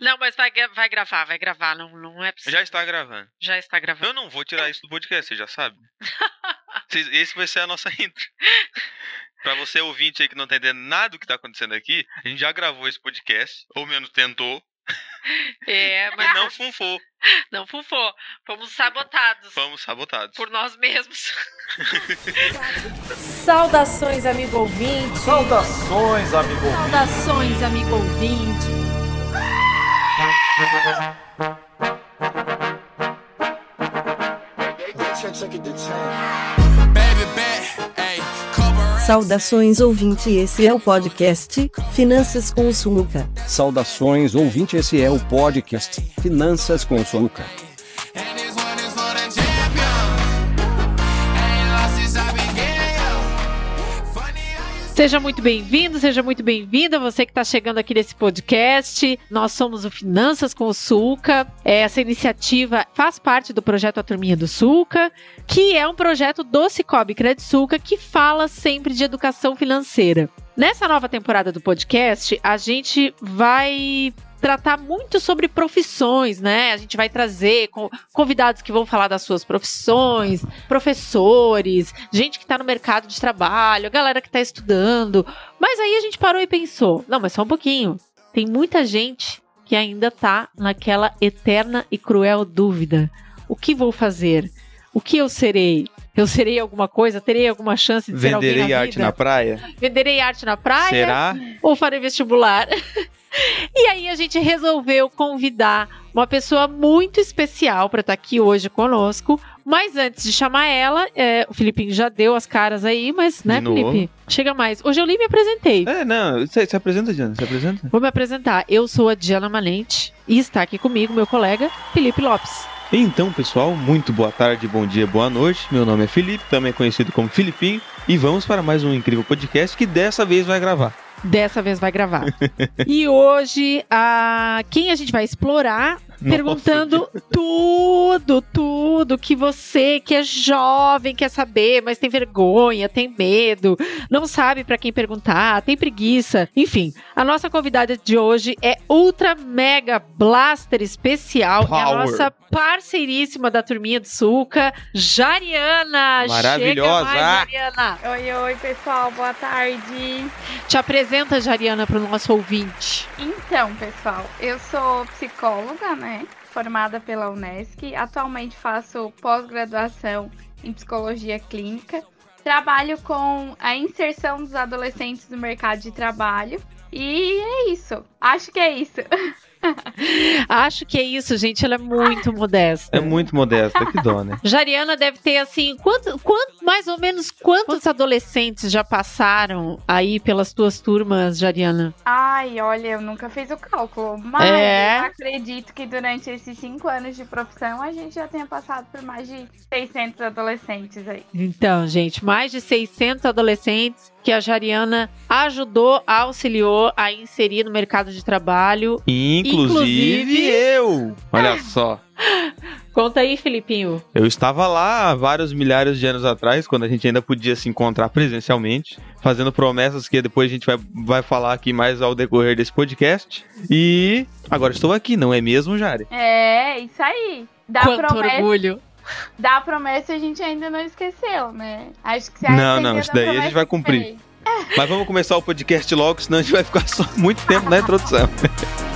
Não, mas vai, vai gravar, vai gravar. Não, não é possível. Já está gravando. Já está gravando. Eu não vou tirar isso do podcast, você já sabe. Esse vai ser a nossa intro. Pra você ouvinte aí que não tá entendendo nada do que tá acontecendo aqui, a gente já gravou esse podcast, ou menos tentou, É, mas mas não funfou. não fufou. Fomos sabotados Fomos sabotados. por nós mesmos. Saudações, amigo ouvinte. Saudações, amigo ouvinte. Saudações, amigo ouvinte. Saudações ouvinte, esse é o podcast Finanças com Sunuca. Saudações ouvinte, esse é o podcast Finanças com Sunuca. Seja muito bem-vindo, seja muito bem-vinda, você que está chegando aqui nesse podcast. Nós somos o Finanças com o Sulca. Essa iniciativa faz parte do projeto A Turminha do Sulca, que é um projeto do Cicobi Credit Sulca que fala sempre de educação financeira. Nessa nova temporada do podcast, a gente vai tratar muito sobre profissões, né? A gente vai trazer co- convidados que vão falar das suas profissões, professores, gente que está no mercado de trabalho, galera que está estudando. Mas aí a gente parou e pensou: não, mas só um pouquinho. Tem muita gente que ainda tá naquela eterna e cruel dúvida: o que vou fazer? O que eu serei? Eu serei alguma coisa? Terei alguma chance de ser alguém Venderei na arte vida? na praia? Venderei arte na praia? Será? ou farei vestibular. e aí a gente resolveu convidar uma pessoa muito especial para estar aqui hoje conosco. Mas antes de chamar ela, é, o Filipinho já deu as caras aí, mas, né. Felipe? Chega mais. Hoje eu nem me apresentei. É, não, você se apresenta, Diana, se apresenta. Vou me apresentar. Eu sou a Diana Manente e está aqui comigo meu colega Felipe Lopes. Então, pessoal, muito boa tarde, bom dia, boa noite. Meu nome é Felipe, também conhecido como Filipinho, e vamos para mais um incrível podcast que dessa vez vai gravar. Dessa vez vai gravar. e hoje, a... quem a gente vai explorar perguntando tudo, tudo que você que é jovem quer saber, mas tem vergonha, tem medo, não sabe pra quem perguntar, tem preguiça. Enfim, a nossa convidada de hoje é Ultra Mega Blaster Especial, é a Power. nossa parceiríssima da turminha do Suca, Jariana. Maravilhosa. Chega mais, Jariana. Oi, oi, pessoal, boa tarde. Te apresenta, Jariana, para o nosso ouvinte. Então, pessoal, eu sou psicóloga, né? Formada pela Unesc. Atualmente faço pós-graduação em psicologia clínica. Trabalho com a inserção dos adolescentes no mercado de trabalho. E é isso. Acho que é isso. Acho que é isso, gente. Ela é muito modesta. É muito modesta, que dó, né? Jariana deve ter assim, quanto, quanto, mais ou menos quantos adolescentes já passaram aí pelas tuas turmas, Jariana? Ai, olha, eu nunca fiz o cálculo, mas É? eu acredito que durante esses cinco anos de profissão a gente já tenha passado por mais de 600 adolescentes aí. Então, gente, mais de 600 adolescentes que a Jariana ajudou, auxiliou a inserir no mercado de trabalho. Inclusive, Inclusive- eu. Olha só. Conta aí, Filipinho. Eu estava lá há vários milhares de anos atrás, quando a gente ainda podia se encontrar presencialmente, fazendo promessas que depois a gente vai, vai falar aqui mais ao decorrer desse podcast. E agora estou aqui, não é mesmo, Jari? É, isso aí. Da Quanto promessa, orgulho. Da promessa a gente ainda não esqueceu, né? Acho que se Não, não, isso daí a gente vai cumprir. fez. Mas vamos começar o podcast logo, senão a gente vai ficar só muito tempo na introdução.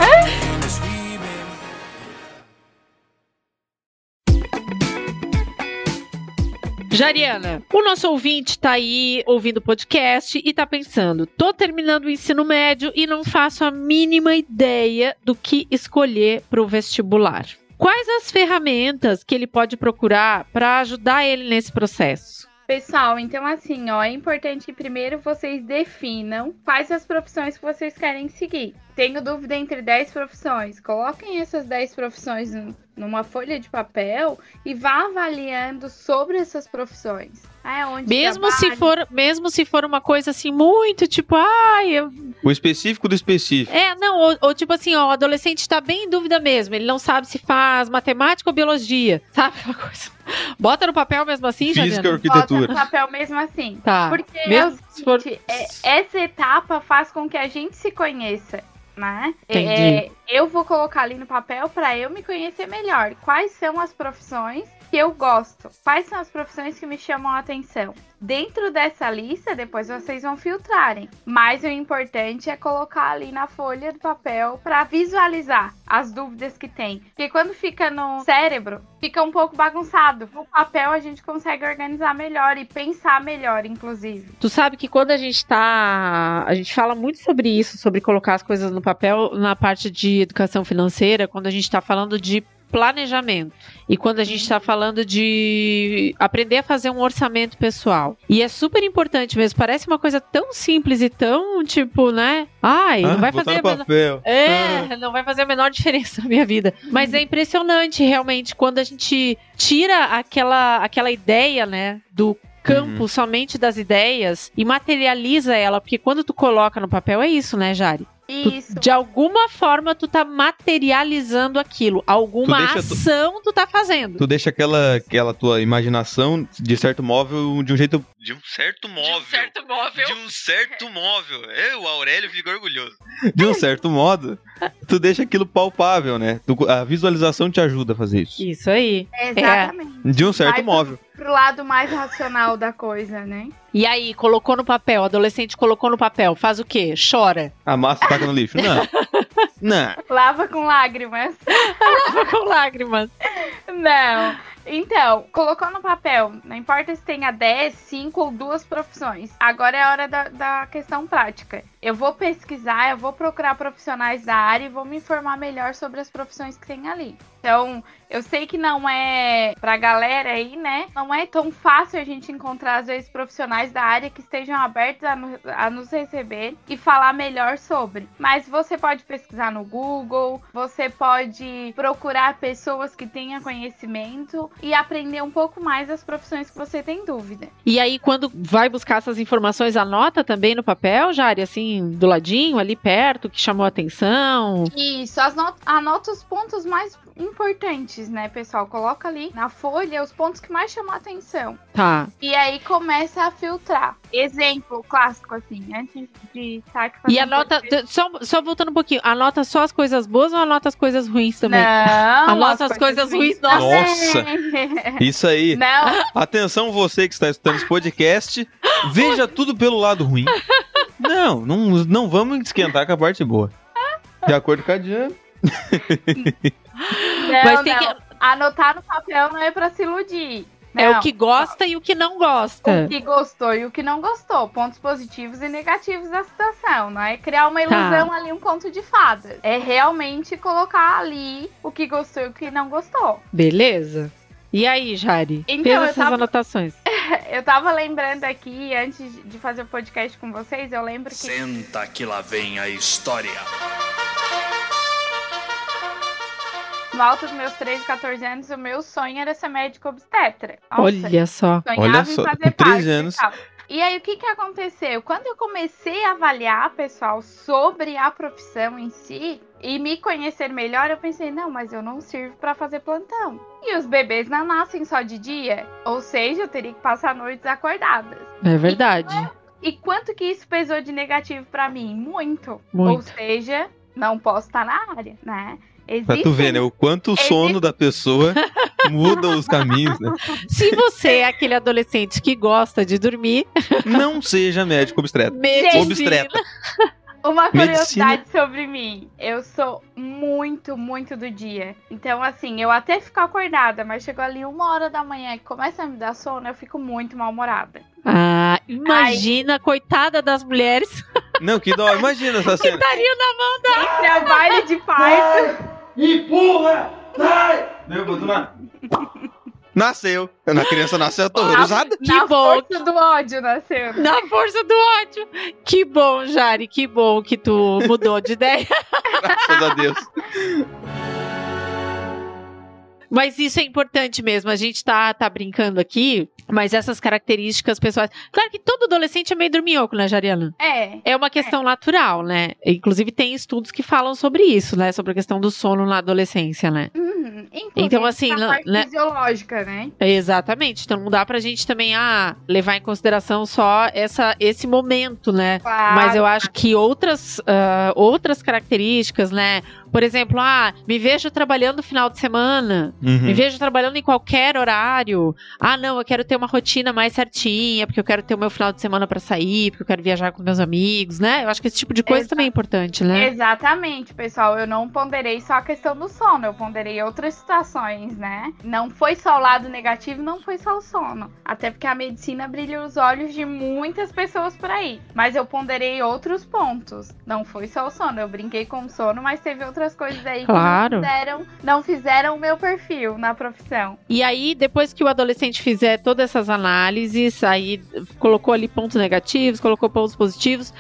Jariana, o nosso ouvinte tá aí ouvindo o podcast e tá pensando: tô terminando o ensino médio e não faço a mínima ideia do que escolher para o vestibular. Quais as ferramentas que ele pode procurar para ajudar ele nesse processo? Pessoal, então assim, ó, é importante que primeiro vocês definam quais as profissões que vocês querem seguir. Tenho dúvida entre 10 profissões. Coloquem essas 10 profissões num- numa folha de papel e vá avaliando sobre essas profissões. Ah, é onde Mesmo se trabalha. for, mesmo se for uma coisa assim muito tipo, ai, eu O específico do específico. É, não, ou, ou tipo assim, ó, o adolescente tá bem em dúvida mesmo. Ele não sabe se faz matemática ou biologia. Sabe aquela coisa? Bota no papel mesmo assim, Física ou Jadiana? Bota arquitetura. no papel mesmo assim. Tá. Porque é Mesmo se for- seguinte, é- essa etapa faz com que a gente se conheça. né? Entendi. É, eu vou colocar ali no papel para eu me conhecer melhor. Quais são as profissões que eu gosto? Quais são as profissões que me chamam a atenção? Dentro dessa lista, depois vocês vão filtrarem. Mas o importante é colocar ali na folha do papel para visualizar as dúvidas que tem. Porque quando fica no cérebro, fica um pouco bagunçado. No papel a gente consegue organizar melhor e pensar melhor, inclusive. Tu sabe que quando a gente tá. A gente fala muito sobre isso, sobre colocar as coisas no papel na parte de educação financeira, quando a gente tá falando de planejamento. E quando a gente está falando de aprender a fazer um orçamento pessoal. E é super importante mesmo. Parece uma coisa tão simples e tão, tipo, né? Ai, Ah, não vai fazer. a menor-. É, não vai fazer a menor diferença na minha vida. Mas é impressionante, realmente, quando a gente tira aquela, aquela ideia, né, do campo somente das ideias e materializa ela, porque quando tu coloca no papel é isso, né, Jari? Tu- Isso. de alguma forma tu tá materializando aquilo, alguma Tu deixa tu- ação tu tá fazendo. Tu deixa aquela, aquela tua imaginação de certo móvel de um jeito. De um certo móvel. móvel. De um certo móvel. É, o Aurélio fica orgulhoso. De um certo modo, tu deixa aquilo palpável, né? Tu- a visualização te ajuda a fazer isso. Isso aí. Exatamente. De um certo Vai pro- móvel. Pro lado mais racional da coisa, né? E aí, colocou no papel, adolescente colocou no papel, faz o quê? Chora. A massa taca no lixo. Não. Não. Lava com lágrimas. Com lágrimas. Não. Então, colocou no papel, não importa se tenha 10, 5 ou duas profissões. Agora é a hora da, da questão prática. Eu vou pesquisar, eu vou procurar profissionais da área e vou me informar melhor sobre as profissões que tem ali. Então, eu sei que não é pra galera aí, né? Não é tão fácil a gente encontrar, às vezes, profissionais da área que estejam abertos a, no- a nos receber e falar melhor sobre. Mas você pode pesquisar no Google, você pode procurar pessoas que tenham conhecimento e aprender um pouco mais das profissões que você tem dúvida. E aí, quando vai buscar essas informações, anota também no papel, Jari, assim, do ladinho, ali perto, que chamou a atenção. Isso, as not- anota os pontos mais importantes, né, pessoal? Coloca ali na folha os pontos que mais chamam a atenção. Tá. E aí começa a filtrar. Exemplo clássico, assim, antes de estar aqui E anota, só, só voltando um pouquinho, anota só as coisas boas ou anota as coisas ruins também? Não, Anota as coisas ruins, nossa. Nossa. Isso aí. Não, Atenção, você que está escutando esse podcast, veja tudo pelo lado ruim. Não, não, não vamos esquentar com a parte boa. De acordo com a Diana. não, Mas tem não. que- Anotar no papel não é pra se iludir. É Não. o que gosta e o que não gosta. O que gostou e o que não gostou. Pontos positivos e negativos da situação. Não é criar uma Tá. ilusão ali, um conto de fadas. É realmente colocar ali o que gostou e o que não gostou. Beleza. E aí, Jari? Então, Fez essas tava- anotações. Eu tava lembrando aqui, antes de fazer o podcast com vocês, eu lembro que Senta que lá vem a história. no alto dos meus 13, 14 anos, o meu sonho era ser médico obstetra. Nossa, Olha só. sonhava Olha em só, fazer com 13 parte e anos. tal. E aí, o que que aconteceu? Quando eu comecei a avaliar, pessoal, sobre a profissão em si e me conhecer melhor, eu pensei, não, mas eu não sirvo pra fazer plantão. E os bebês não nascem só de dia, ou seja, eu teria que passar noites acordadas. É verdade. E quanto que isso pesou de negativo pra mim? Muito. Ou Muito. seja, não posso estar na área, né? Pra tu ver, né? O quanto o sono da pessoa muda os caminhos, né? Se você é aquele adolescente que gosta de dormir, Não seja médico obstetra. medicina. Obstetra. Uma Medicina. curiosidade sobre mim. Eu sou muito, muito do dia. Então, assim, eu até fico acordada, mas chegou ali uma hora da manhã e começa a me dar sono, eu fico muito mal-humorada. Ah, imagina, coitada das mulheres. Não, que dó. Imagina essa cena. Estaria na mão da. Trabalho de parto. Meu, botou Nasceu. Na criança nasceu horrorizada. Que na bom. força do ódio nasceu. Na força do ódio. Que bom, Jari, que bom que tu mudou de ideia. Graças a Deus. Mas isso é importante mesmo. A gente tá, tá brincando aqui, mas essas características pessoais. Claro que todo adolescente é meio dorminhoco, né, Jariana? É. É uma questão natural, né? Inclusive, tem estudos que falam sobre isso, né? Sobre a questão do sono na adolescência, né? Uhum. Inclusive, Então, assim, na parte né? fisiológica, né? Exatamente. Então não dá pra gente também ah, levar em consideração só essa, esse momento, né? Claro. Mas eu acho que outras, ah, outras características, né? Por exemplo, ah, me vejo trabalhando no final de semana, Uhum. me vejo trabalhando em qualquer horário. Ah, não, eu quero ter uma rotina mais certinha, porque eu quero ter o meu final de semana pra sair, porque eu quero viajar com meus amigos, né? Eu acho que esse tipo de coisa Exato. também é importante, né? Exatamente, pessoal. Eu não ponderei só a questão do sono, eu ponderei outras situações, né? Não foi só o lado negativo, não foi só o sono. Até porque a medicina brilha os olhos de muitas pessoas por aí. Mas eu ponderei outros pontos. Não foi só o sono. Eu brinquei com o sono, mas teve outras coisas aí Claro. que não fizeram, não fizeram o meu perfil na profissão. E aí, depois que o adolescente fizer todas essas análises, aí colocou ali pontos negativos, colocou pontos positivos,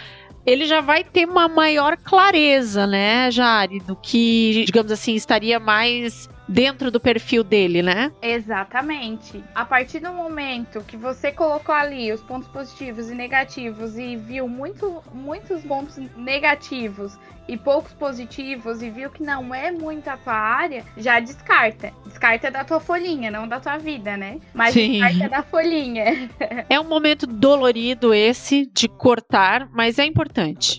ele já vai ter uma maior clareza, né, Jari, do que, digamos assim, estaria mais dentro do perfil dele, né? Exatamente. A partir do momento que você colocou ali os pontos positivos e negativos e viu muito, muitos pontos negativos e poucos positivos e viu que não é muito a tua área, já descarta. Descarta da tua folhinha, não da tua vida, né? Mas Sim. descarta da folhinha. É um momento dolorido esse de cortar, mas é importante.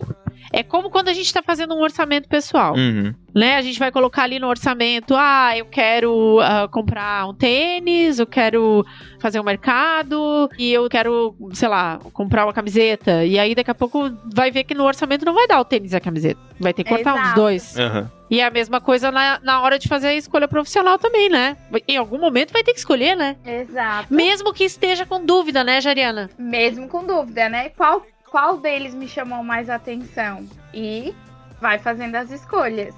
É como quando a gente está fazendo um orçamento pessoal. Uhum. né? A gente vai colocar ali no orçamento, ah, eu quero ah, comprar um tênis, eu quero fazer um mercado e eu quero, sei lá, comprar uma camiseta. E aí daqui a pouco vai ver que no orçamento não vai dar o tênis e a camiseta. Vai ter que cortar um dos Exato. dois. Aham. E é a mesma coisa na, na hora de fazer a escolha profissional também, né? Em algum momento vai ter que escolher, né? Exato. Mesmo que esteja com dúvida, né, Jariana? Mesmo com dúvida, né? Qual, qual deles me chamou mais atenção? E vai fazendo as escolhas.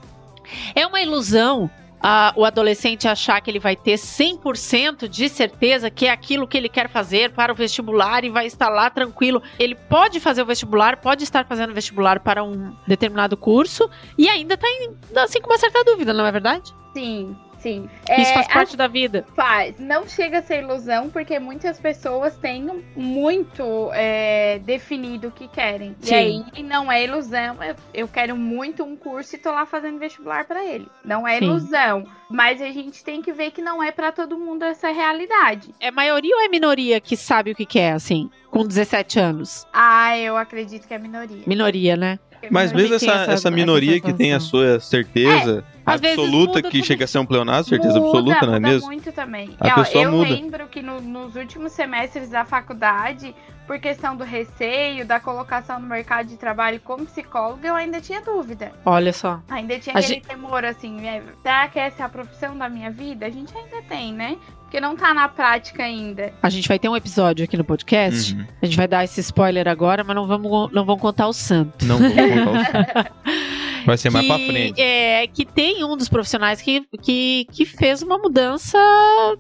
É uma ilusão ah, o adolescente achar que ele vai ter 100% de certeza que é aquilo que ele quer fazer para o vestibular e vai estar lá tranquilo. Ele pode fazer o vestibular, pode estar fazendo vestibular para um determinado curso e ainda está assim com uma certa dúvida, não é verdade? Sim, sim. Isso É, faz parte da vida. Faz. Não chega a ser ilusão, porque muitas pessoas têm muito é, definido o que querem. Sim. E aí não é ilusão. Eu, quero muito um curso e tô lá fazendo vestibular pra ele. Não é Sim. ilusão. Mas a gente tem que ver que não é pra todo mundo essa realidade. É maioria ou é minoria que sabe o que quer, assim, com 17 anos? Ah, eu acredito que é minoria. Minoria, né? Mas mesmo essa, essa- essa essa minoria que tem a sua certeza às vezes absoluta, muda que chega a ser um pleonasmo, certeza muda, absoluta, não é muda mesmo? muito também. A Ó, pessoa eu muda. lembro que no- nos últimos semestres da faculdade, por questão do receio, da colocação no mercado de trabalho como psicóloga, eu ainda tinha dúvida. Olha só. Ainda tinha A aquele gente- temor assim, é, será que essa é a profissão da minha vida? A gente ainda tem, né? Porque não tá na prática ainda. A gente vai ter um episódio aqui no podcast. Uhum. A gente vai dar esse spoiler agora, mas não vamos, não vamos contar o santo. Não vamos contar o Vai ser mais pra que, frente. É, que tem um dos profissionais que, que, que fez uma mudança,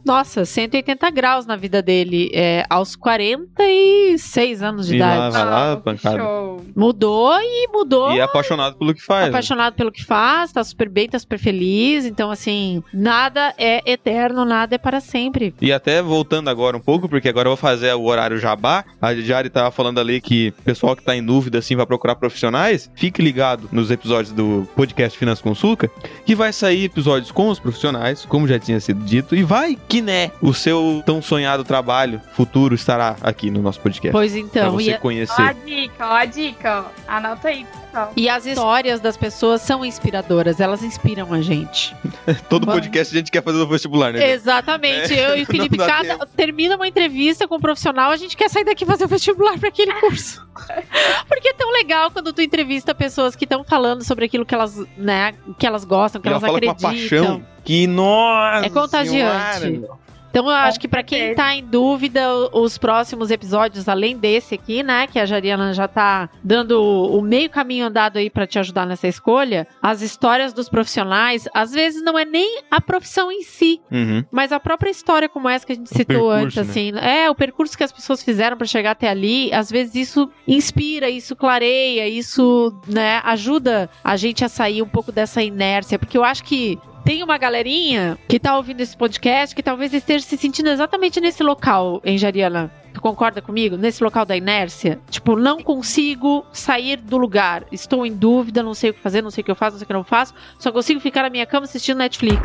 nossa, 180 graus na vida dele, é, aos 46 anos de E lá idade. vai lá, Ah, que pancada. show. Mudou e mudou. E é apaixonado pelo que faz. né? Apaixonado pelo que faz, tá super bem, tá super feliz. Então, assim, nada é eterno, nada é para sempre. E até voltando agora um pouco, porque agora eu vou fazer o horário jabá. A Jari tava falando ali que o pessoal que tá em dúvida, assim, vai procurar profissionais. Fique ligado nos episódios do podcast Finanças com Sulca, que vai sair episódios com os profissionais, como já tinha sido dito. E vai que, né, o seu tão sonhado trabalho futuro estará aqui no nosso podcast. Pois pra então, você e, Ó a conhecer. dica, ó a dica, ó. Anota aí, pessoal. e as histórias das pessoas são inspiradoras, elas inspiram a gente. Todo podcast a gente quer fazer no vestibular, né? Exatamente. É, Eu e o Felipe, cada, tempo. termina uma entrevista com um profissional, a gente quer sair daqui e fazer o vestibular para aquele curso. Porque é tão legal quando tu entrevista pessoas que estão falando sobre aquilo que elas, né, que elas gostam, que Ela elas fala acreditam. com uma paixão que, nossa É contagiante. senhora, Então eu acho que pra quem tá em dúvida, o- os próximos episódios, além desse aqui, né, que a Jariana já tá dando o o meio caminho andado aí pra te ajudar nessa escolha, as histórias dos profissionais, às vezes não é nem a profissão em si, Uhum. mas a própria história como essa que a gente citou percurso, antes, né? assim, é o percurso que as pessoas fizeram pra chegar até ali, às vezes isso inspira, isso clareia, isso, né, ajuda a gente a sair um pouco dessa inércia, porque eu acho que tem uma galerinha que tá ouvindo esse podcast que talvez esteja se sentindo exatamente nesse local, em Jariana. Tu concorda comigo? Nesse local da inércia? Tipo, não consigo sair do lugar. Estou em dúvida, não sei o que fazer, não sei o que eu faço, não sei o que eu não faço. Só consigo ficar na minha cama assistindo Netflix.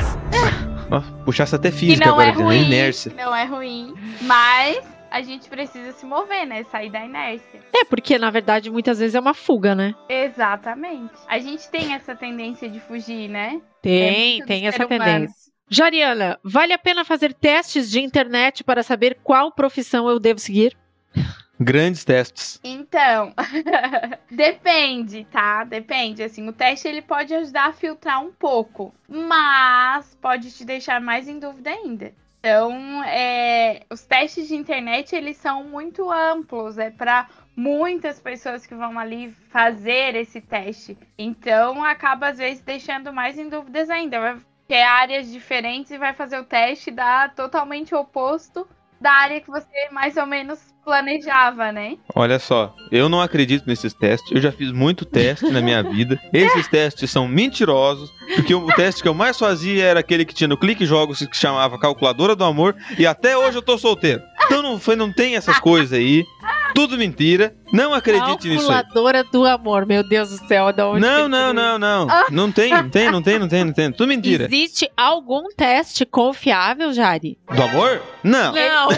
Nossa, puxasse até física não agora, é ruim, inércia. que não é ruim, mas a gente precisa se mover, né? Sair da inércia. É, porque na verdade muitas vezes é uma fuga, né? Exatamente. A gente tem essa tendência de fugir, né? Tem, do tem essa humano. tendência. Jariana, vale a pena fazer testes de internet para saber qual profissão eu devo seguir? Grandes testes. Então, depende, tá? Depende. Assim, o teste ele pode ajudar a filtrar um pouco, mas pode te deixar mais em dúvida ainda. Então, é, os testes de internet eles são muito amplos, é para muitas pessoas que vão ali fazer esse teste. Então, acaba às vezes deixando mais em dúvidas ainda. Vai ter áreas diferentes e vai fazer o teste dá totalmente oposto da área que você mais ou menos planejava, né? Olha só, eu não acredito nesses testes. Eu já fiz muito teste na minha vida. Esses testes são mentirosos, porque o teste que eu mais fazia era aquele que tinha no Clique Jogos que chamava Calculadora do Amor, e até hoje eu tô solteiro. Então não foi, não tem essas coisas aí. Tudo mentira. Não acredite nisso. Calculadora do amor, meu Deus do céu, da onde Não, não, ele não, não. Não tem, não tem, não tem, não tem, não tem. Tudo mentira. Existe algum teste confiável, Jari? Do amor? Não. Não.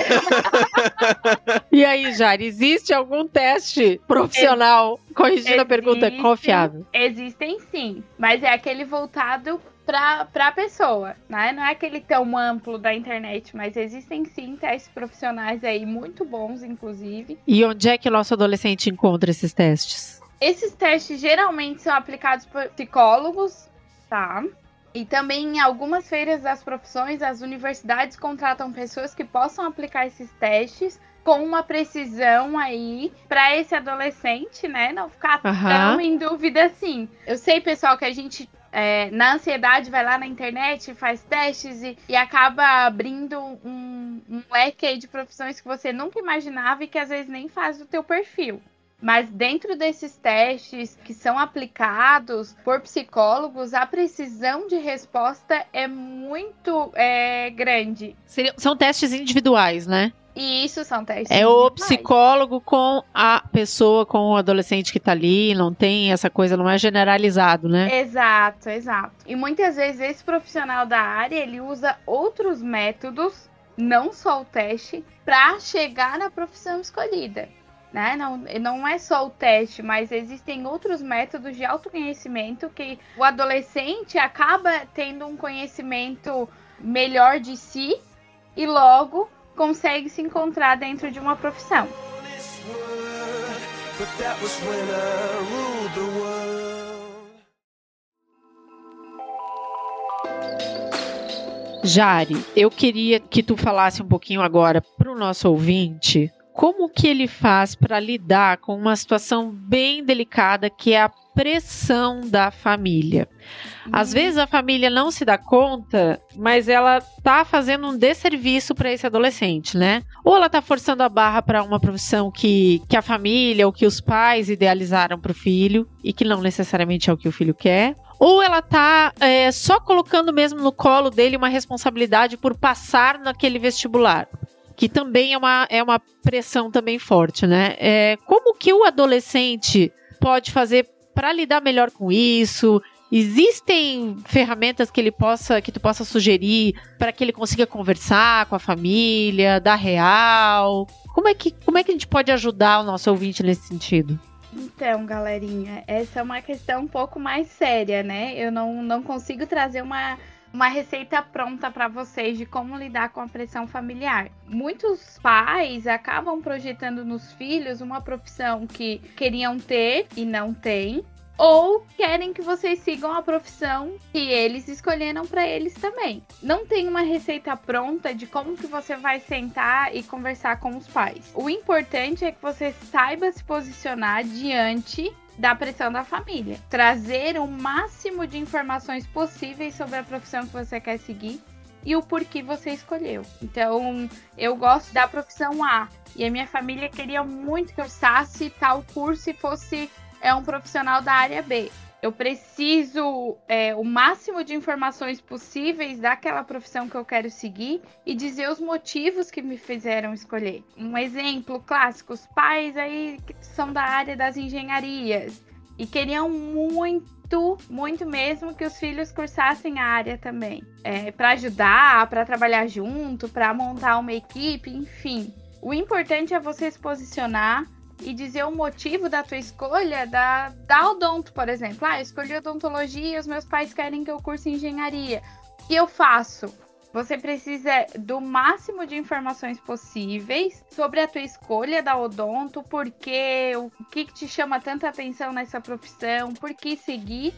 e aí, Jari, existe algum teste profissional, corrigindo a pergunta, Existe. confiável? Existem sim, mas é aquele voltado para a pessoa, né? Não é aquele tão amplo da internet, mas existem sim testes profissionais aí muito bons, inclusive. E onde é que o nosso adolescente encontra esses testes? Esses testes geralmente são aplicados por psicólogos, tá? E também em algumas feiras das profissões, as universidades contratam pessoas que possam aplicar esses testes com uma precisão aí para esse adolescente, né? Não ficar Aham. tão em dúvida assim. Eu sei, pessoal, que a gente é, na ansiedade vai lá na internet, faz testes e, e acaba abrindo um, um leque de profissões que você nunca imaginava e que às vezes nem faz do teu perfil. Mas dentro desses testes que são aplicados por psicólogos, a precisão de resposta é muito é, grande. São testes individuais, né? E isso são testes. É o psicólogo com a pessoa, com o adolescente que tá ali, não tem essa coisa, não é generalizado, né? Exato, exato. E muitas vezes esse profissional da área ele usa outros métodos, não só o teste, para chegar na profissão escolhida. Né? Não, não é só o teste, mas existem outros métodos de autoconhecimento que o adolescente acaba tendo um conhecimento melhor de si e logo consegue se encontrar dentro de uma profissão. Jari, eu queria que tu falasse um pouquinho agora pro nosso ouvinte como que ele faz para lidar com uma situação bem delicada que é a pressão da família. Às vezes a família não se dá conta, mas ela tá fazendo um desserviço para esse adolescente, né? Ou ela tá forçando a barra para uma profissão que, que a família ou que os pais idealizaram para o filho e que não necessariamente é o que o filho quer. Ou ela tá é, só colocando mesmo no colo dele uma responsabilidade por passar naquele vestibular que também é uma, é uma pressão também forte, né? É, como que o adolescente pode fazer para lidar melhor com isso? Existem ferramentas que ele possa, que tu possa sugerir para que ele consiga conversar com a família, dar real? Como é que, como é que a gente pode ajudar o nosso ouvinte nesse sentido? Então, galerinha, essa é uma questão um pouco mais séria, né? Eu não, não consigo trazer uma, uma receita pronta para vocês de como lidar com a pressão familiar. Muitos pais acabam projetando nos filhos uma profissão que queriam ter e não têm, ou querem que vocês sigam a profissão que eles escolheram para eles também. Não tem uma receita pronta de como que você vai sentar e conversar com os pais. O importante é que você saiba se posicionar diante da pressão da família. Trazer o máximo de informações possíveis sobre a profissão que você quer seguir e o porquê você escolheu. Então, eu gosto da profissão A e a minha família queria muito que eu usasse tal curso e fosse é, um profissional da área B. Eu preciso é, o máximo de informações possíveis daquela profissão que eu quero seguir e dizer os motivos que me fizeram escolher. Um exemplo clássico: os pais aí são da área das engenharias e queriam muito muito, muito mesmo que os filhos cursassem a área também. É, para ajudar, para trabalhar junto, para montar uma equipe, enfim. O importante é você se posicionar e dizer o motivo da tua escolha da, da odonto, por exemplo. Ah, eu escolhi odontologia e os meus pais querem que eu curse engenharia. Que eu faço? Você precisa do máximo de informações possíveis sobre a tua escolha da odonto, porque o que, que te chama tanta atenção nessa profissão, por que seguir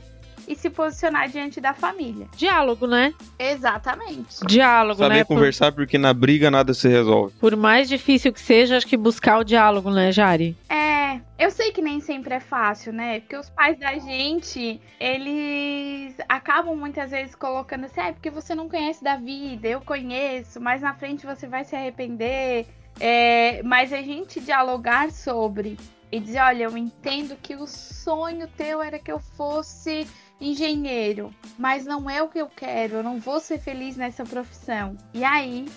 e se posicionar diante da família. Diálogo, né? Exatamente. Diálogo, Saber né? Por, conversar porque na briga nada se resolve. por mais difícil que seja, acho que buscar o diálogo, né, Jari? É, eu sei que nem sempre é fácil, né? Porque os pais da gente, eles acabam muitas vezes colocando assim, ah, é porque você não conhece da vida, eu conheço, mas na frente você vai se arrepender. É, mas a gente dialogar sobre e dizer, olha, eu entendo que o sonho teu era que eu fosse engenheiro, mas não é o que eu quero, eu não vou ser feliz nessa profissão. E aí,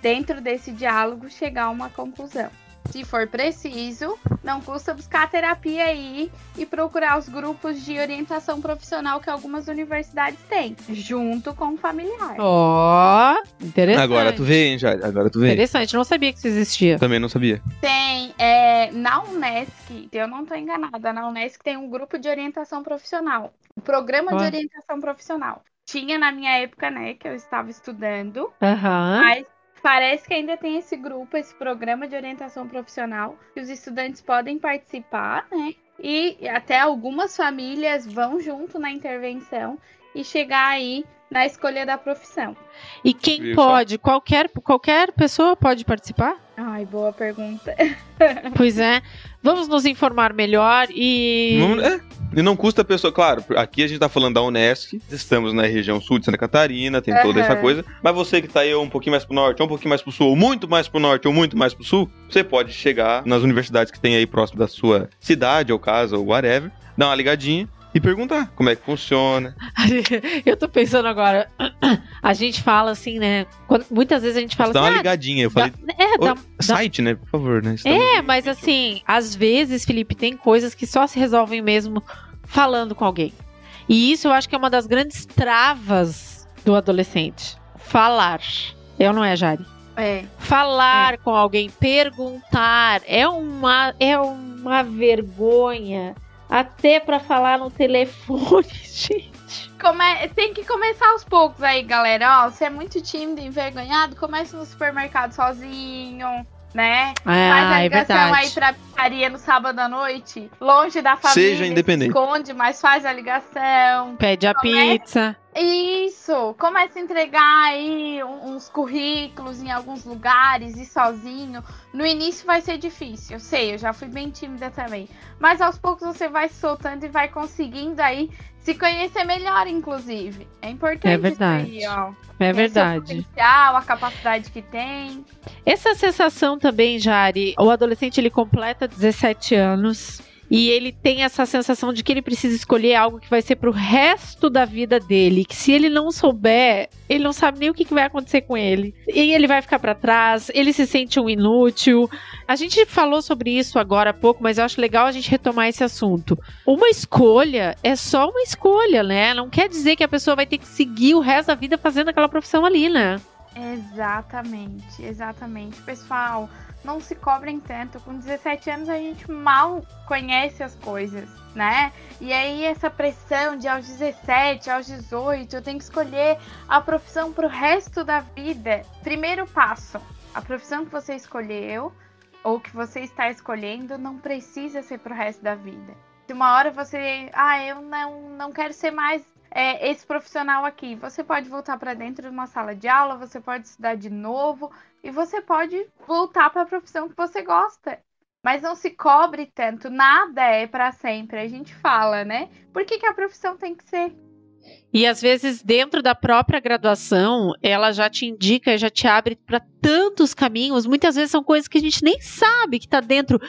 dentro desse diálogo, chegar a uma conclusão. Se for preciso, não custa buscar terapia aí e procurar os grupos de orientação profissional que algumas universidades têm, junto com o familiar. Ó, interessante. Agora tu vê, hein, Jade? Agora tu vê. Interessante, não sabia que isso existia. Também não sabia. Tem, é, na Unesc, eu não tô enganada, na Unesc tem um grupo de orientação profissional. O programa de Olha. orientação profissional. Tinha na minha época, né, que eu estava estudando, Aham. mas parece que ainda tem esse grupo, esse programa de orientação profissional, que os estudantes podem participar, né? E até algumas famílias vão junto na intervenção e chegar aí na escolha da profissão. E quem só? pode? Qualquer, qualquer pessoa pode participar? Ai, boa pergunta. Pois é. Vamos nos informar melhor e. Vamos- é, E não custa a pessoa, claro, aqui a gente tá falando da Unesc, estamos na região sul de Santa Catarina, tem toda essa Aham. coisa, mas você que tá aí um pouquinho mais pro norte, ou um pouquinho mais pro sul, ou muito mais pro norte, ou muito mais pro sul, você pode chegar nas universidades que tem aí próximo da sua cidade, ou casa, ou whatever, dar uma ligadinha e perguntar como é que funciona. Eu tô pensando agora. A gente fala assim, né? quando- muitas vezes a gente fala dá uma assim. ligadinha, eu ah, dá- falei, é, "Ô, dá, dá- site, né, por favor, né? Estamos É, em- mas assim, às vezes, Felipe, tem coisas que só se resolvem mesmo falando com alguém. E isso eu acho que é uma das grandes travas do adolescente. Falar. Eu não é, Jari? É. Falar com alguém, perguntar, é uma, é uma vergonha. Até pra falar no telefone, gente. Tem que começar aos poucos aí, galera. Ó, você é muito tímido envergonhado, comece no supermercado sozinho, né? Faz a é ligação verdade. aí pra pizzaria no sábado à noite, longe da família. Seja independente. Se esconde, mas faz a ligação. Pede a Como é? pizza. Isso, comece a entregar aí um- uns currículos em alguns lugares e sozinho. No início vai ser difícil, eu sei, eu já fui bem tímida também. Mas aos poucos você vai se soltando e vai conseguindo aí se conhecer melhor, inclusive. É importante É verdade. isso aí, ó. É Conhecer O verdade. potencial, a capacidade que tem. Essa sensação também, Jari, o adolescente ele completa 17 anos e ele tem essa sensação de que ele precisa escolher algo que vai ser pro resto da vida dele, que se ele não souber, ele não sabe nem o que, que vai acontecer com ele. E ele vai ficar pra trás, ele se sente um inútil. A gente falou sobre isso agora há pouco, mas eu acho legal a gente retomar esse assunto. Uma escolha é só uma escolha, né? Não quer dizer que a pessoa vai ter que seguir o resto da vida fazendo aquela profissão ali, né? Exatamente, exatamente. Pessoal, não se cobrem tanto. Com 17 anos a gente mal conhece as coisas, né? E aí essa pressão de aos 17, aos 18, eu tenho que escolher a profissão pro resto da vida. Primeiro passo, a profissão que você escolheu ou que você está escolhendo não precisa ser pro resto da vida. Se uma hora você, ah, eu não, não quero ser mais é, esse profissional aqui. Você pode voltar para dentro de uma sala de aula, você pode estudar de novo e você pode voltar para a profissão que você gosta. Mas não se cobre tanto, nada é para sempre. A gente fala, né? Por que, que a profissão tem que ser? E às vezes, dentro da própria graduação, ela já te indica, já te abre para tantos caminhos. Muitas vezes são coisas que a gente nem sabe que tá dentro.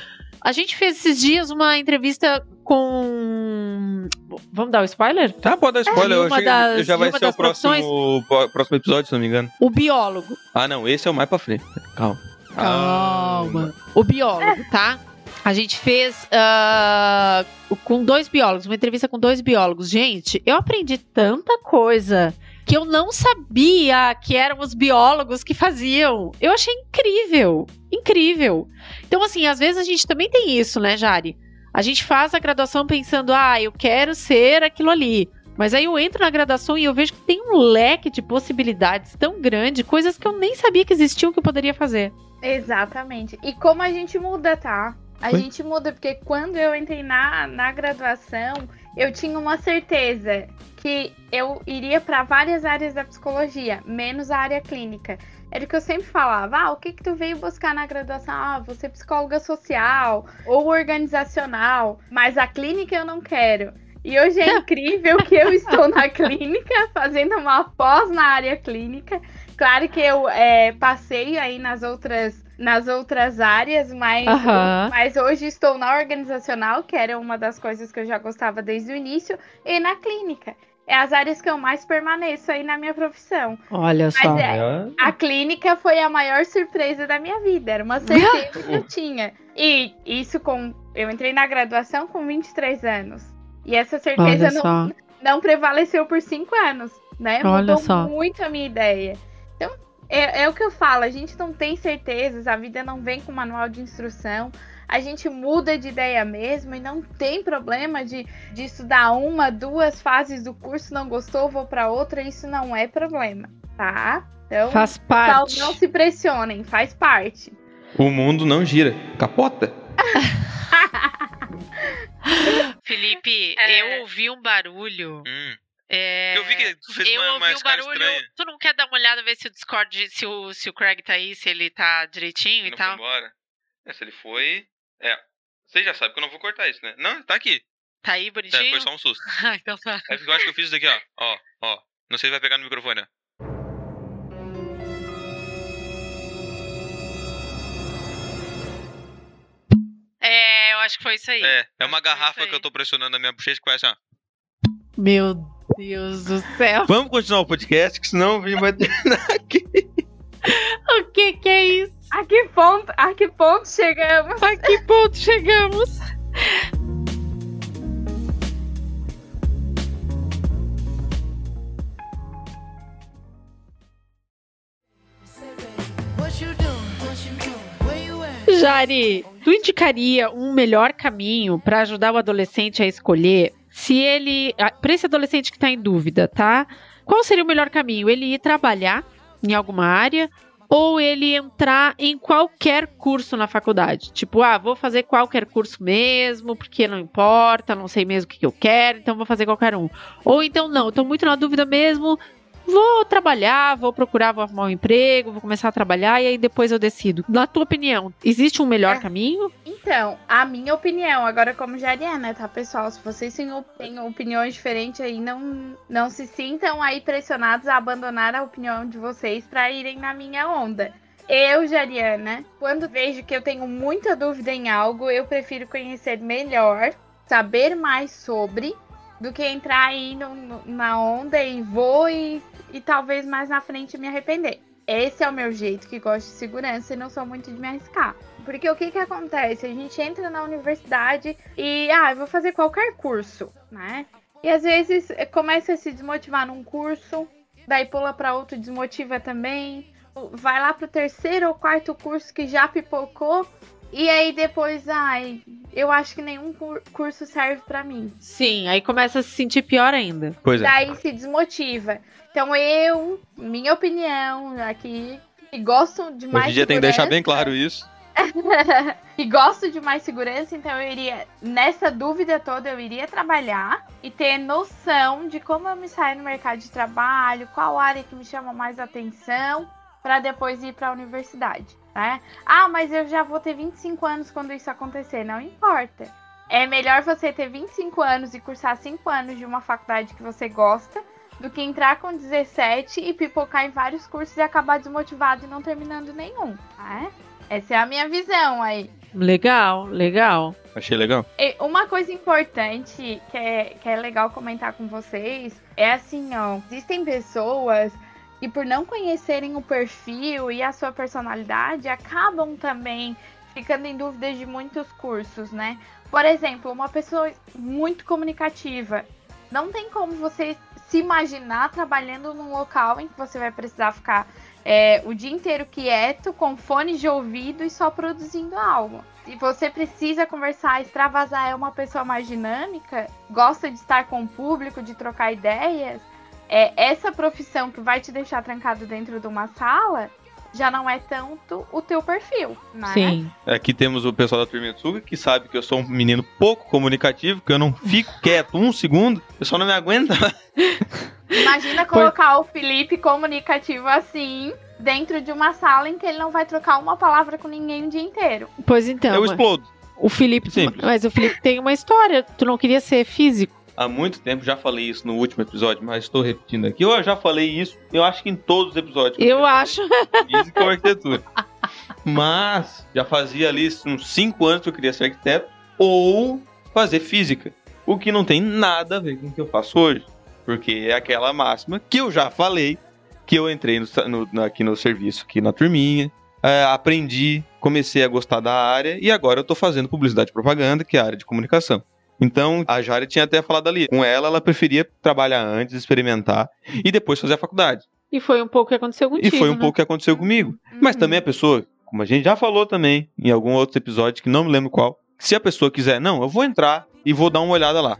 A gente fez esses dias uma entrevista com. Vamos dar o spoiler? Tá, pode dar spoiler, eu uma achei que das- já vai uma ser o próximo, próximo episódio, se não me engano. O biólogo. Ah, não, esse é o mais pra frente. Calma. Calma. O biólogo, tá? A gente fez ah, com dois biólogos, uma entrevista com dois biólogos. Gente, eu aprendi tanta coisa que eu não sabia que eram os biólogos que faziam. Eu achei incrível, incrível. Então, assim, às vezes a gente também tem isso, né, Jari? A gente faz a graduação pensando, ah, eu quero ser aquilo ali. Mas aí eu entro na graduação e eu vejo que tem um leque de possibilidades tão grande, coisas que eu nem sabia que existiam que eu poderia fazer. Exatamente. E como a gente muda, tá? A Oi? gente muda, porque quando eu entrei na, na graduação, eu tinha uma certeza que eu iria para várias áreas da psicologia, menos a área clínica. Era o que eu sempre falava, ah, o que que tu veio buscar na graduação? Ah, você psicóloga social ou organizacional, mas a clínica eu não quero. E hoje é incrível que eu estou na clínica, fazendo uma pós na área clínica. Claro que eu é, passei aí nas outras, nas outras áreas, mas, mas hoje estou na organizacional, que era uma das coisas que eu já gostava desde o início, e na clínica. É as áreas que eu mais permaneço aí na minha profissão. Olha só. Mas é, a clínica foi a maior surpresa da minha vida. Era uma certeza que eu tinha. E isso com. Eu entrei na graduação com 23 anos. E essa certeza não, só. não prevaleceu por cinco anos, né? Olha Mudou só. muito a minha ideia. Então, é, é o que eu falo, a gente não tem certezas, a vida não vem com manual de instrução. A gente muda de ideia mesmo e não tem problema de, de estudar uma, duas fases do curso, não gostou, vou para outra, isso não é problema, tá? Então, Faz tal, parte. não se pressionem, faz parte. O mundo não gira. Capota. Felipe, É. eu ouvi um barulho. Hum. É, Eu vi que tu fez eu uma, uma ouvi um barulho. estranha. Tu não quer dar uma olhada, ver se o Discord, se o, se o Craig tá aí, se ele tá direitinho e Não foi tal? embora. É, se ele foi. É. Você já sabe que eu não vou cortar isso, né? Não, tá aqui. Tá aí É, bonitinho? foi só um susto. Ah, então tá. É porque eu acho que eu fiz isso daqui, ó. Ó, ó. Não sei se vai pegar no microfone, ó. É, eu acho que foi isso aí. É, é uma garrafa que eu tô pressionando na minha bochecha que vai assim, ó. Meu Deus do céu. Vamos continuar o podcast, que senão a gente vai terminar aqui. O que que é isso? A que ponto, a que ponto chegamos? A que ponto chegamos? Jari, tu indicaria um melhor caminho para ajudar o adolescente a escolher se ele. Para esse adolescente que tá em dúvida, tá? Qual seria o melhor caminho? Ele ir trabalhar em alguma área ou ele entrar em qualquer curso na faculdade? Tipo, ah, vou fazer qualquer curso mesmo, porque não importa, não sei mesmo o que, que eu quero, então vou fazer qualquer um. Ou então, não, tô muito na dúvida mesmo, vou trabalhar, vou procurar, vou arrumar um emprego, vou começar a trabalhar e aí depois eu decido. Na tua opinião, existe um melhor É. caminho? Então, a minha opinião, agora como Jariana, tá, pessoal? Se vocês têm, op- têm opiniões diferentes aí, não, não se sintam aí pressionados a abandonar a opinião de vocês pra irem na minha onda. Eu, Jariana, quando vejo que eu tenho muita dúvida em algo, eu prefiro conhecer melhor, saber mais sobre, do que entrar aí no- no- na onda e vou e, e talvez mais na frente me arrepender. Esse é o meu jeito, que gosto de segurança e não sou muito de me arriscar. Porque o que que acontece? A gente entra na universidade e, ah, vou fazer qualquer curso, né? E às vezes eh, começa a se desmotivar num curso, daí pula para outro, desmotiva também. Vai lá pro terceiro ou quarto curso que já pipocou. E aí depois, ai, eu acho que nenhum cur- curso serve para mim. Sim, aí começa a se sentir pior ainda. Pois é. Daí se desmotiva. Então eu, minha opinião, aqui, que gosto de mais Hoje em dia tem que deixar segurança- bem claro isso. e gosto de mais segurança, então eu iria, nessa dúvida toda, eu iria trabalhar e ter noção de como eu me saio no mercado de trabalho, qual área que me chama mais atenção, para depois ir para a universidade, né? Ah, mas eu já vou ter 25 anos quando isso acontecer, não importa. É melhor você ter 25 anos e cursar 5 anos de uma faculdade que você gosta do que entrar com 17 e pipocar em vários cursos e acabar desmotivado e não terminando nenhum, tá? Essa é a minha visão aí. Legal, legal. Achei legal. E uma coisa importante que é, que é legal comentar com vocês é assim, ó. Existem pessoas que por não conhecerem o perfil e a sua personalidade acabam também ficando em dúvida de muitos cursos, né? Por exemplo, uma pessoa muito comunicativa, não tem como você se imaginar trabalhando num local em que você vai precisar ficar é, o dia inteiro quieto, com fones de ouvido e só produzindo algo. Se você precisa conversar, extravasar, é uma pessoa mais dinâmica, gosta de estar com o público, de trocar ideias, é essa profissão que vai te deixar trancado dentro de uma sala já não é tanto o teu perfil, né? Sim. Aqui temos o pessoal da Tsuga, que sabe que eu sou um menino pouco comunicativo, que eu não fico quieto um segundo, o pessoal não me aguenta. Imagina colocar o Felipe comunicativo assim dentro de uma sala em que ele não vai trocar uma palavra com ninguém o dia inteiro. Pois então. eu explodo. O Felipe. Simples. Mas o Felipe tem uma história. Tu não queria ser físico? Há muito tempo, já falei isso no último episódio, mas estou repetindo aqui. Eu já falei isso, eu acho que em todos os episódios. Eu acho. Física ou arquitetura. Mas já fazia ali uns 5 anos que eu queria ser arquiteto ou fazer física. O que não tem nada a ver com o que eu faço hoje. Porque é aquela máxima que eu já falei, que eu entrei no, no- aqui no serviço, aqui na turminha, é, aprendi, comecei a gostar da área e agora eu tô fazendo publicidade e propaganda, que é a área de comunicação. Então, a Jari tinha até falado ali, com ela, ela preferia trabalhar antes, experimentar e depois fazer a faculdade. E foi um pouco o que aconteceu contigo. E foi um né? pouco o que aconteceu comigo. Mas Uhum. também a pessoa, como a gente já falou também em algum outro episódio, que não me lembro qual, se a pessoa quiser, não, eu vou entrar e vou dar uma olhada lá.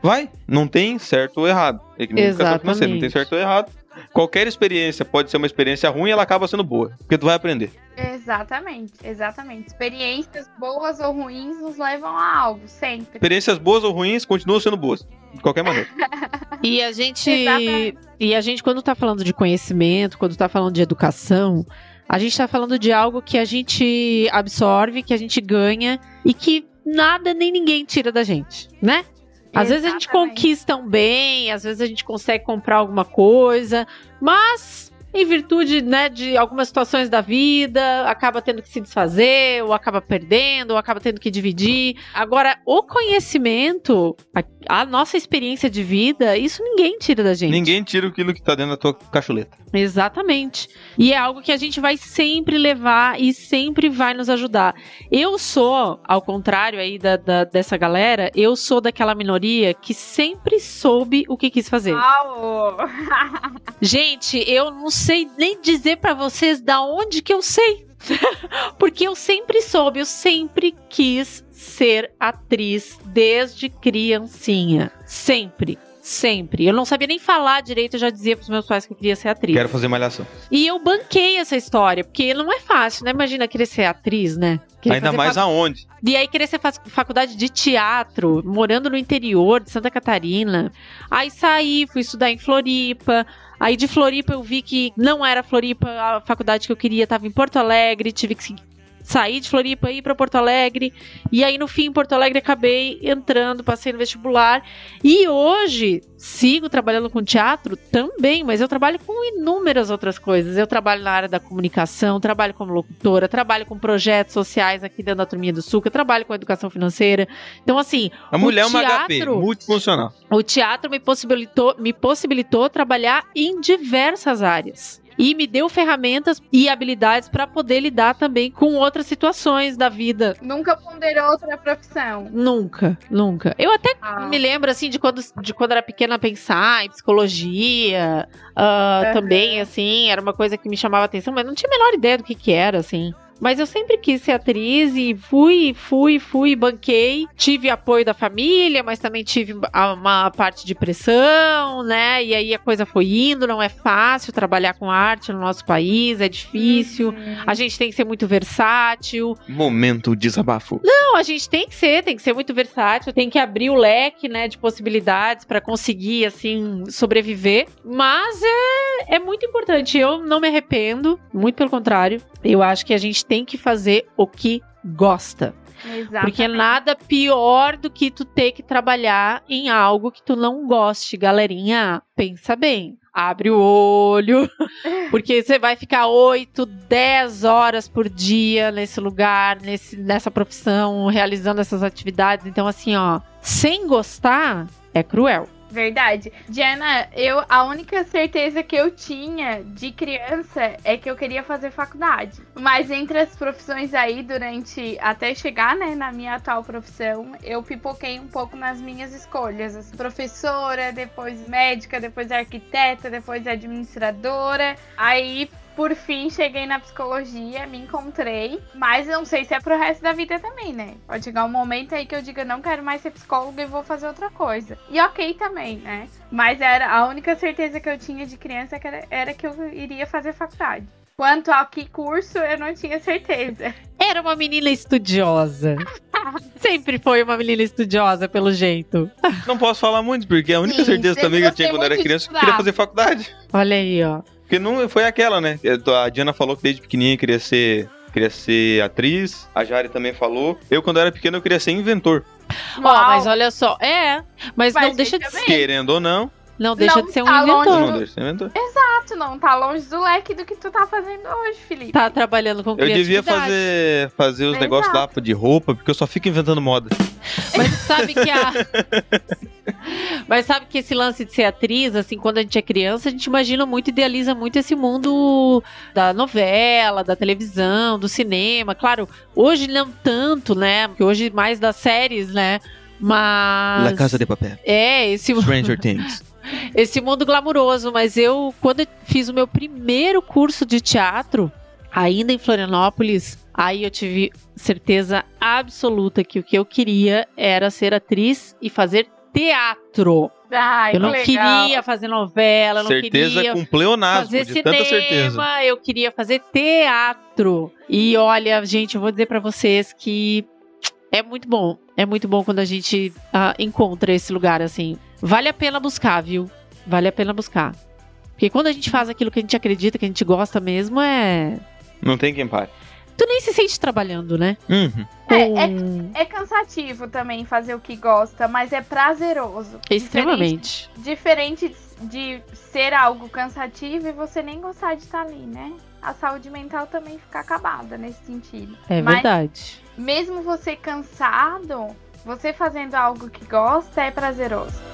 Vai, não tem certo ou errado. É que nem financeira, não tem Exatamente. certo ou errado. Qualquer experiência pode ser uma experiência ruim e ela acaba sendo boa, porque tu vai aprender. Exatamente, exatamente. Experiências boas ou ruins nos levam a algo, sempre. Experiências boas ou ruins continuam sendo boas, de qualquer maneira. E a gente. Exatamente. E a gente, quando tá falando de conhecimento, quando tá falando de educação, a gente tá falando de algo que a gente absorve, que a gente ganha e que nada nem ninguém tira da gente, né? Às vezes a gente conquista um bem, às vezes a gente consegue comprar alguma coisa, mas em virtude né, de algumas situações da vida, acaba tendo que se desfazer, ou acaba perdendo, ou acaba tendo que dividir. Agora, o conhecimento, a, nossa experiência de vida, isso ninguém tira da gente. Ninguém tira aquilo que tá dentro da tua cacholeta. Exatamente. E é algo que a gente vai sempre levar e sempre vai nos ajudar. Eu sou, ao contrário aí da, da- dessa galera, eu sou daquela minoria que sempre soube o que quis fazer. Uau! Gente, eu não sei nem dizer pra vocês da onde que eu sei. Porque eu sempre soube, eu sempre quis ser atriz desde criancinha. Sempre. Sempre. Eu não sabia nem falar direito, eu já dizia pros meus pais que eu queria ser atriz. Quero fazer malhação. E eu banquei essa história, porque não é fácil, né? Imagina querer ser atriz, né? Querer Ainda mais fac- aonde? E aí querer ser fa- faculdade de teatro, morando no interior de Santa Catarina. Aí saí, fui estudar em Floripa. Aí de Floripa eu vi que não era Floripa a faculdade que eu queria, estava em Porto Alegre, tive que sair de Floripa e ir para Porto Alegre. E aí no fim em Porto Alegre acabei entrando, passei no vestibular. E hoje sigo trabalhando com teatro também, mas eu trabalho com inúmeras outras coisas. Eu trabalho na área da comunicação, trabalho como locutora, trabalho com projetos sociais aqui dentro da Turminha do Sul, eu trabalho com educação financeira. Então assim, A mulher é uma HP, teatro- multifuncional. o teatro me possibilitou, me possibilitou trabalhar em diversas áreas. E me deu ferramentas e habilidades para poder lidar também com outras situações da vida. Nunca ponderou outra profissão. Nunca, nunca. Eu até Ah. me lembro, assim, de quando, de quando era pequena pensar em psicologia. ah, Aham. Também, assim, era uma coisa que me chamava atenção, mas não tinha a menor ideia do que que era, assim. Mas eu sempre quis ser atriz e fui, fui, fui, banquei. Tive apoio da família, mas também tive uma parte de pressão, né? E aí a coisa foi indo, não é fácil trabalhar com arte no nosso país, é difícil. Uhum. A gente tem que ser muito versátil. Momento desabafo. Não, a gente tem que ser, tem que ser muito versátil, tem que abrir o leque, né, de possibilidades para conseguir, assim, sobreviver. Mas é, é muito importante. Eu não me arrependo, muito pelo contrário. Eu acho que a gente tem que fazer o que gosta. Exatamente. Porque nada pior do que tu ter que trabalhar em algo que tu não goste, galerinha. Pensa bem. Abre o olho, porque você vai ficar 8, 10 horas por dia nesse lugar, nesse, nessa profissão, realizando essas atividades. Então, assim, ó, sem gostar é cruel. Verdade. Diana, eu a única certeza que eu tinha de criança é que eu queria fazer faculdade. Mas entre as profissões aí, durante até chegar, né, na minha atual profissão, eu pipoquei um pouco nas minhas escolhas. Professora, depois médica, depois arquiteta, depois administradora. Aí por fim, cheguei na psicologia, me encontrei, mas não sei se é pro resto da vida também, né? Pode chegar um momento aí que eu diga, não quero mais ser psicóloga e vou fazer outra coisa. E ok também, né? Mas era a única certeza que eu tinha de criança que era, era que eu iria fazer faculdade. Quanto ao que curso, eu não tinha certeza. Era uma menina estudiosa. Sempre foi uma menina estudiosa, pelo jeito. Não posso falar muito, porque a única Sim, certeza também que eu tinha quando era criança é que eu queria fazer faculdade. Olha aí, ó. Porque não foi aquela, né? A Diana falou que desde pequenininha queria ser, queria ser atriz. A Jari também falou. Eu, quando era pequeno, eu queria ser inventor. Ó, Uau. mas olha só. É, mas, Mas não deixa de ser. Querendo ou não, Não deixa Não de ser um tá longe inventor. não deixa de ser inventor. Exato, não tá longe do leque do que tu tá fazendo hoje, Felipe. Tá trabalhando com Eu criatividade. devia fazer, fazer os Exato. negócios lá de roupa, porque eu só fico inventando moda. Mas sabe que a. Mas sabe que esse lance de ser atriz, assim, quando a gente é criança, a gente imagina muito, idealiza muito esse mundo da novela, da televisão, do cinema. Claro, hoje não tanto, né? Porque hoje mais das séries, né? Mas. La Casa de Papel. É, esse, Stranger Things. Esse mundo glamuroso. Mas eu, quando eu fiz o meu primeiro curso de teatro, ainda em Florianópolis, aí eu tive certeza absoluta que o que eu queria era ser atriz e fazer teatro. Ai, eu não legal. queria fazer novela, eu não certeza queria com pleonasmo, fazer de tanta certeza. cinema, eu queria fazer teatro. E olha, gente, eu vou dizer pra vocês que é muito bom. É muito bom quando a gente ah, encontra esse lugar assim. Vale a pena buscar, viu? Vale a pena buscar. Porque quando a gente faz aquilo que a gente acredita, que a gente gosta mesmo, é. Não tem quem pare. Tu nem se sente trabalhando, né? Uhum. É, é, é cansativo também fazer o que gosta, mas é prazeroso. Extremamente. Diferente, diferente de ser algo cansativo e você nem gostar de estar ali, né? A saúde mental também fica acabada nesse sentido. É Mas verdade. Mesmo você cansado, você fazendo algo que gosta é prazeroso.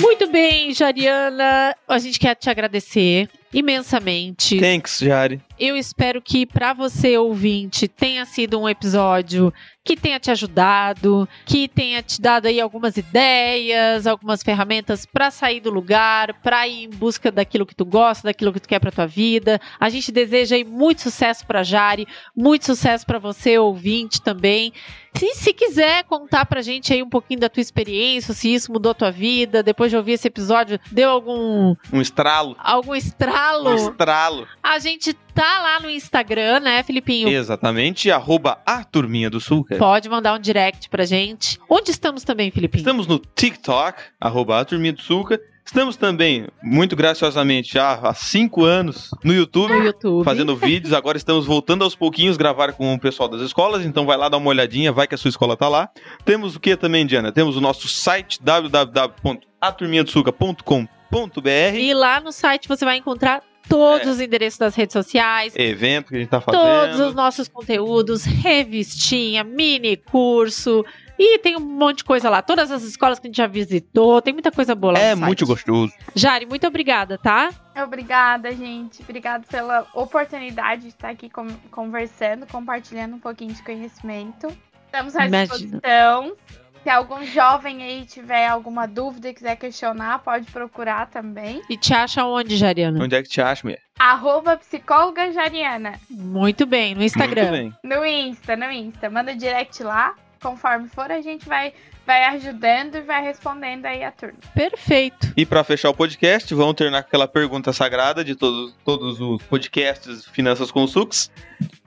Muito bem, Jariana. A gente quer te agradecer imensamente. Thanks, Jari. Eu espero que para você ouvinte tenha sido um episódio que tenha te ajudado, que tenha te dado aí algumas ideias, algumas ferramentas para sair do lugar, para ir em busca daquilo que tu gosta, daquilo que tu quer para tua vida. A gente deseja aí muito sucesso para Jari, muito sucesso para você ouvinte também. Se, se quiser contar pra gente aí um pouquinho da tua experiência, se isso mudou a tua vida, depois de ouvir esse episódio, deu algum Um estralo. algum estralo, Um estralo. a gente tá lá no Instagram, né, Filipinho? Exatamente. Arroba a Turminha do Sul. cara. Pode mandar um direct pra gente. Onde estamos também, Filipinho? Estamos no TikTok, arroba a Turminha do Sulca. Estamos também, muito graciosamente, já há cinco anos no YouTube. no YouTube. Fazendo vídeos, agora estamos voltando aos pouquinhos gravar com o pessoal das escolas, então vai lá dar uma olhadinha, vai que a sua escola tá lá. Temos o que também, Diana? Temos o nosso site www.aturminhadosuca.com.br E lá no site você vai encontrar todos É. os endereços das redes sociais, evento que a gente tá fazendo. todos os nossos conteúdos, revistinha, mini curso. E tem um monte de coisa lá. Todas as escolas que a gente já visitou. Tem muita coisa boa lá É no site. muito gostoso. Jari, muito obrigada, tá? Obrigada, gente. Obrigada pela oportunidade de estar aqui conversando, compartilhando um pouquinho de conhecimento. Estamos à Imagina. Se algum jovem aí tiver alguma dúvida e quiser questionar, pode procurar também. E te acha onde, Jariana? Onde é que te acha, mulher? Arroba psicóloga Jariana. Muito bem, no Instagram. Muito bem. No Insta, no Insta. Manda direct lá. Conforme for, a gente vai, vai ajudando e vai respondendo aí a turma. Perfeito. E pra fechar o podcast, vamos terminar com aquela pergunta sagrada de todos, todos os podcasts Finanças com Sucs.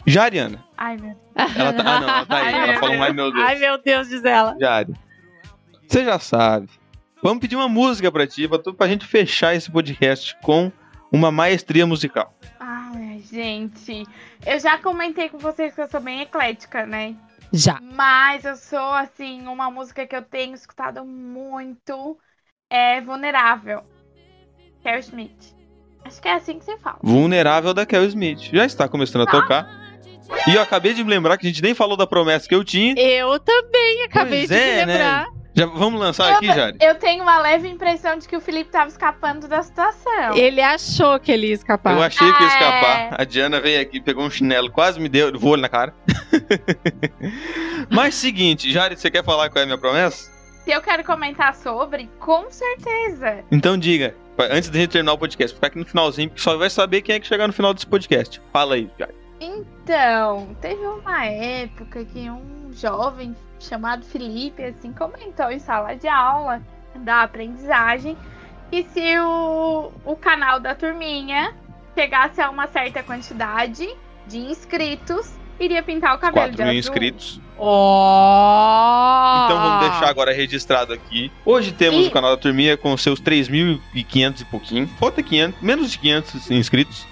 Jariana. Ai, meu Ela tá, ah, não, ela tá aí. Ai, Ela falou, Deus. ai meu Deus. Ai, meu Deus, diz ela. Jari, você já sabe. Vamos pedir uma música pra ti, pra, tu, pra gente fechar esse podcast com uma maestria musical. Ai, gente. Eu já comentei com vocês que eu sou bem eclética, né? Já. Mas eu sou, assim, uma música que eu tenho escutado muito é Vulnerável. Carol Smith. Acho que é assim que você fala. Vulnerável da Kel Smith. Já está começando a tocar. E eu acabei de me lembrar que a gente nem falou da promessa que eu tinha. Eu também acabei Pois de é, me né? lembrar. Já vamos lançar Eu- aqui, Jari? Eu tenho uma leve impressão de que o Felipe tava escapando da situação. Ele achou que ele ia escapar. Eu achei que ia Ah, escapar. A Diana veio aqui, pegou um chinelo, quase me deu vôlei na cara. Mas seguinte, Jari, você quer falar qual é a minha promessa? Se eu quero comentar sobre, com certeza. Então diga, antes de gente terminar o podcast, ficar aqui no finalzinho, porque só vai saber quem é que chegar no final desse podcast. Fala aí, Jari. Então, teve uma época que um jovem chamado Felipe, assim, comentou em sala de aula da aprendizagem que se o, o canal da turminha chegasse a uma certa quantidade de inscritos, iria pintar o cabelo 4 de mil azul. inscritos. Ó! Então vamos deixar agora registrado aqui. Hoje temos E- o canal da Turminha com seus 3.500 e pouquinho. Falta 500, menos de 500 inscritos.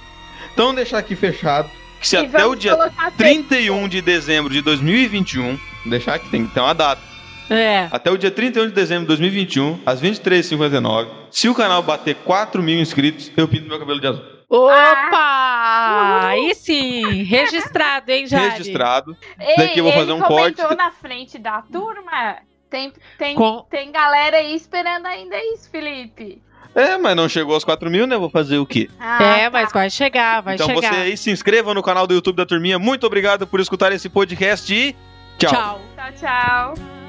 Então vamos deixar aqui fechado. Que se E até o dia colocar 31 de dezembro de 2021, vou deixar que tem que ter uma data. É. Até o dia 31 de dezembro de 2021, às 23h59, se o canal bater 4 mil inscritos, eu pinto meu cabelo de azul. Opa! Aí sim, registrado, hein, Jari? Registrado. Ei, Daqui eu vou fazer um comentou corte. na frente da turma. Tem, tem, Com- tem galera aí esperando ainda isso, Felipe. É, mas não chegou aos 4 mil, né? Vou fazer o quê? Ah, É, tá. mas vai chegar, vai então chegar. você aí se inscreva no canal do YouTube da Turminha. Muito obrigado por escutar esse podcast e tchau. Tchau. Tchau, tchau.